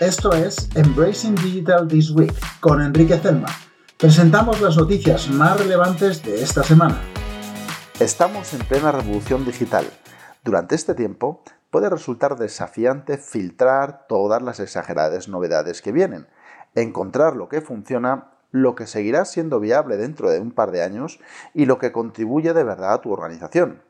Esto es Embracing Digital This Week con Enrique Zelma. Presentamos las noticias más relevantes de esta semana. Estamos en plena revolución digital. Durante este tiempo puede resultar desafiante filtrar todas las exageradas novedades que vienen, encontrar lo que funciona, lo que seguirá siendo viable dentro de un par de años y lo que contribuye de verdad a tu organización.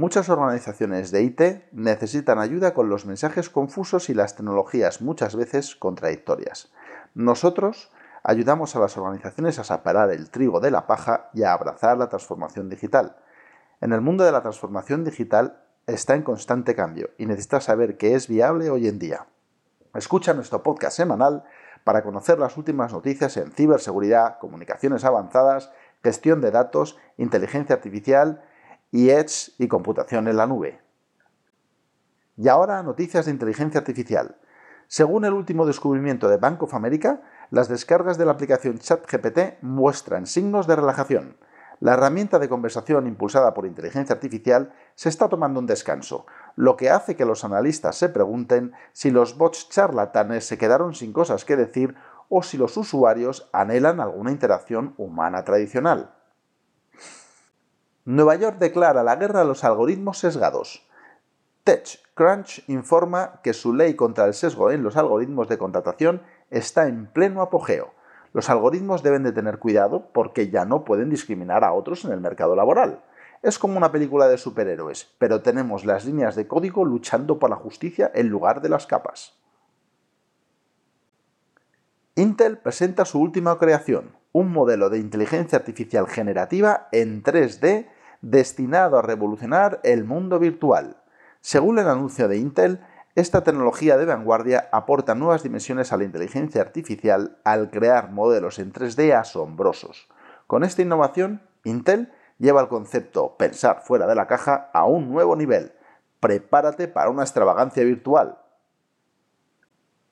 Muchas organizaciones de IT necesitan ayuda con los mensajes confusos y las tecnologías muchas veces contradictorias. Nosotros ayudamos a las organizaciones a separar el trigo de la paja y a abrazar la transformación digital. En el mundo de la transformación digital está en constante cambio y necesitas saber qué es viable hoy en día. Escucha nuestro podcast semanal para conocer las últimas noticias en ciberseguridad, comunicaciones avanzadas, gestión de datos, inteligencia artificial y Edge y computación en la nube. Y ahora noticias de inteligencia artificial. Según el último descubrimiento de Bank of America, las descargas de la aplicación ChatGPT muestran signos de relajación. La herramienta de conversación impulsada por inteligencia artificial se está tomando un descanso, lo que hace que los analistas se pregunten si los bots charlatanes se quedaron sin cosas que decir o si los usuarios anhelan alguna interacción humana tradicional. Nueva York declara la guerra a los algoritmos sesgados. TechCrunch informa que su ley contra el sesgo en los algoritmos de contratación está en pleno apogeo. Los algoritmos deben de tener cuidado porque ya no pueden discriminar a otros en el mercado laboral. Es como una película de superhéroes, pero tenemos las líneas de código luchando por la justicia en lugar de las capas. Intel presenta su última creación, un modelo de inteligencia artificial generativa en 3D destinado a revolucionar el mundo virtual. Según el anuncio de Intel, esta tecnología de vanguardia aporta nuevas dimensiones a la inteligencia artificial al crear modelos en 3D asombrosos. Con esta innovación, Intel lleva el concepto pensar fuera de la caja a un nuevo nivel. Prepárate para una extravagancia virtual.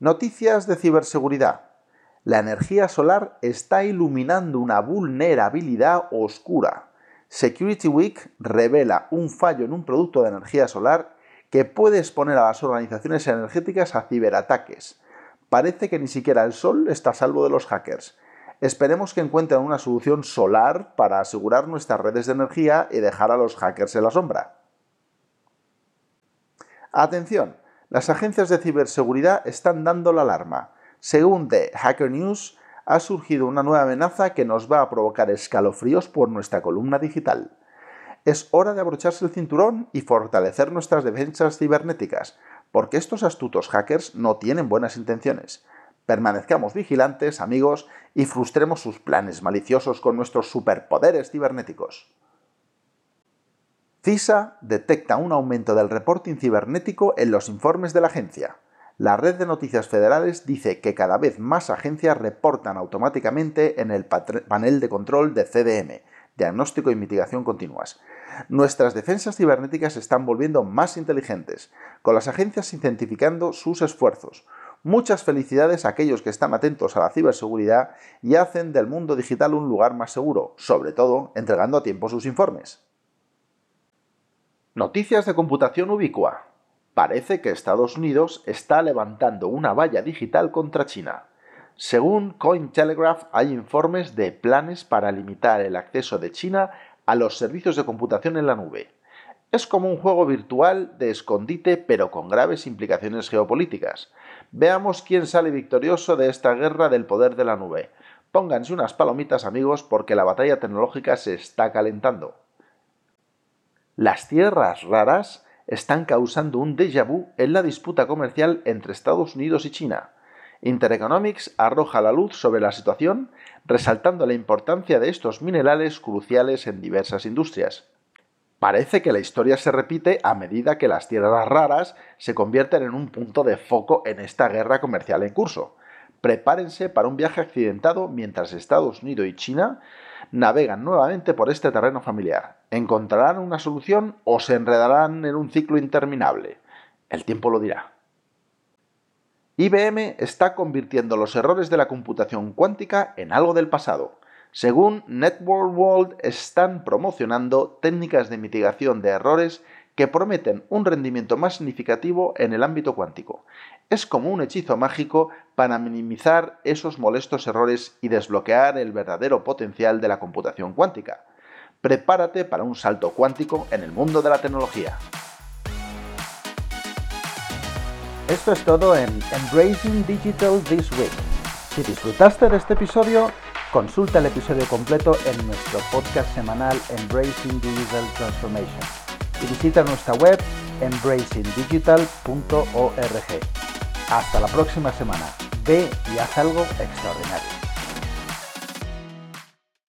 Noticias de ciberseguridad la energía solar está iluminando una vulnerabilidad oscura. Security Week revela un fallo en un producto de energía solar que puede exponer a las organizaciones energéticas a ciberataques. Parece que ni siquiera el sol está a salvo de los hackers. Esperemos que encuentren una solución solar para asegurar nuestras redes de energía y dejar a los hackers en la sombra. Atención, las agencias de ciberseguridad están dando la alarma. Según The Hacker News, ha surgido una nueva amenaza que nos va a provocar escalofríos por nuestra columna digital. Es hora de abrocharse el cinturón y fortalecer nuestras defensas cibernéticas, porque estos astutos hackers no tienen buenas intenciones. Permanezcamos vigilantes, amigos, y frustremos sus planes maliciosos con nuestros superpoderes cibernéticos. CISA detecta un aumento del reporting cibernético en los informes de la agencia. La red de noticias federales dice que cada vez más agencias reportan automáticamente en el panel de control de CDM, diagnóstico y mitigación continuas. Nuestras defensas cibernéticas se están volviendo más inteligentes, con las agencias identificando sus esfuerzos. Muchas felicidades a aquellos que están atentos a la ciberseguridad y hacen del mundo digital un lugar más seguro, sobre todo entregando a tiempo sus informes. Noticias de computación ubicua. Parece que Estados Unidos está levantando una valla digital contra China. Según Cointelegraph, hay informes de planes para limitar el acceso de China a los servicios de computación en la nube. Es como un juego virtual de escondite pero con graves implicaciones geopolíticas. Veamos quién sale victorioso de esta guerra del poder de la nube. Pónganse unas palomitas amigos porque la batalla tecnológica se está calentando. Las tierras raras están causando un déjà vu en la disputa comercial entre Estados Unidos y China. Intereconomics arroja la luz sobre la situación, resaltando la importancia de estos minerales cruciales en diversas industrias. Parece que la historia se repite a medida que las tierras raras se convierten en un punto de foco en esta guerra comercial en curso. Prepárense para un viaje accidentado mientras Estados Unidos y China navegan nuevamente por este terreno familiar. ¿Encontrarán una solución o se enredarán en un ciclo interminable? El tiempo lo dirá. IBM está convirtiendo los errores de la computación cuántica en algo del pasado. Según Network World, están promocionando técnicas de mitigación de errores que prometen un rendimiento más significativo en el ámbito cuántico. Es como un hechizo mágico para minimizar esos molestos errores y desbloquear el verdadero potencial de la computación cuántica. Prepárate para un salto cuántico en el mundo de la tecnología. Esto es todo en Embracing Digital This Week. Si disfrutaste de este episodio, consulta el episodio completo en nuestro podcast semanal Embracing Digital Transformation y visita nuestra web embracingdigital.org. Hasta la próxima semana. Ve y haz algo extraordinario.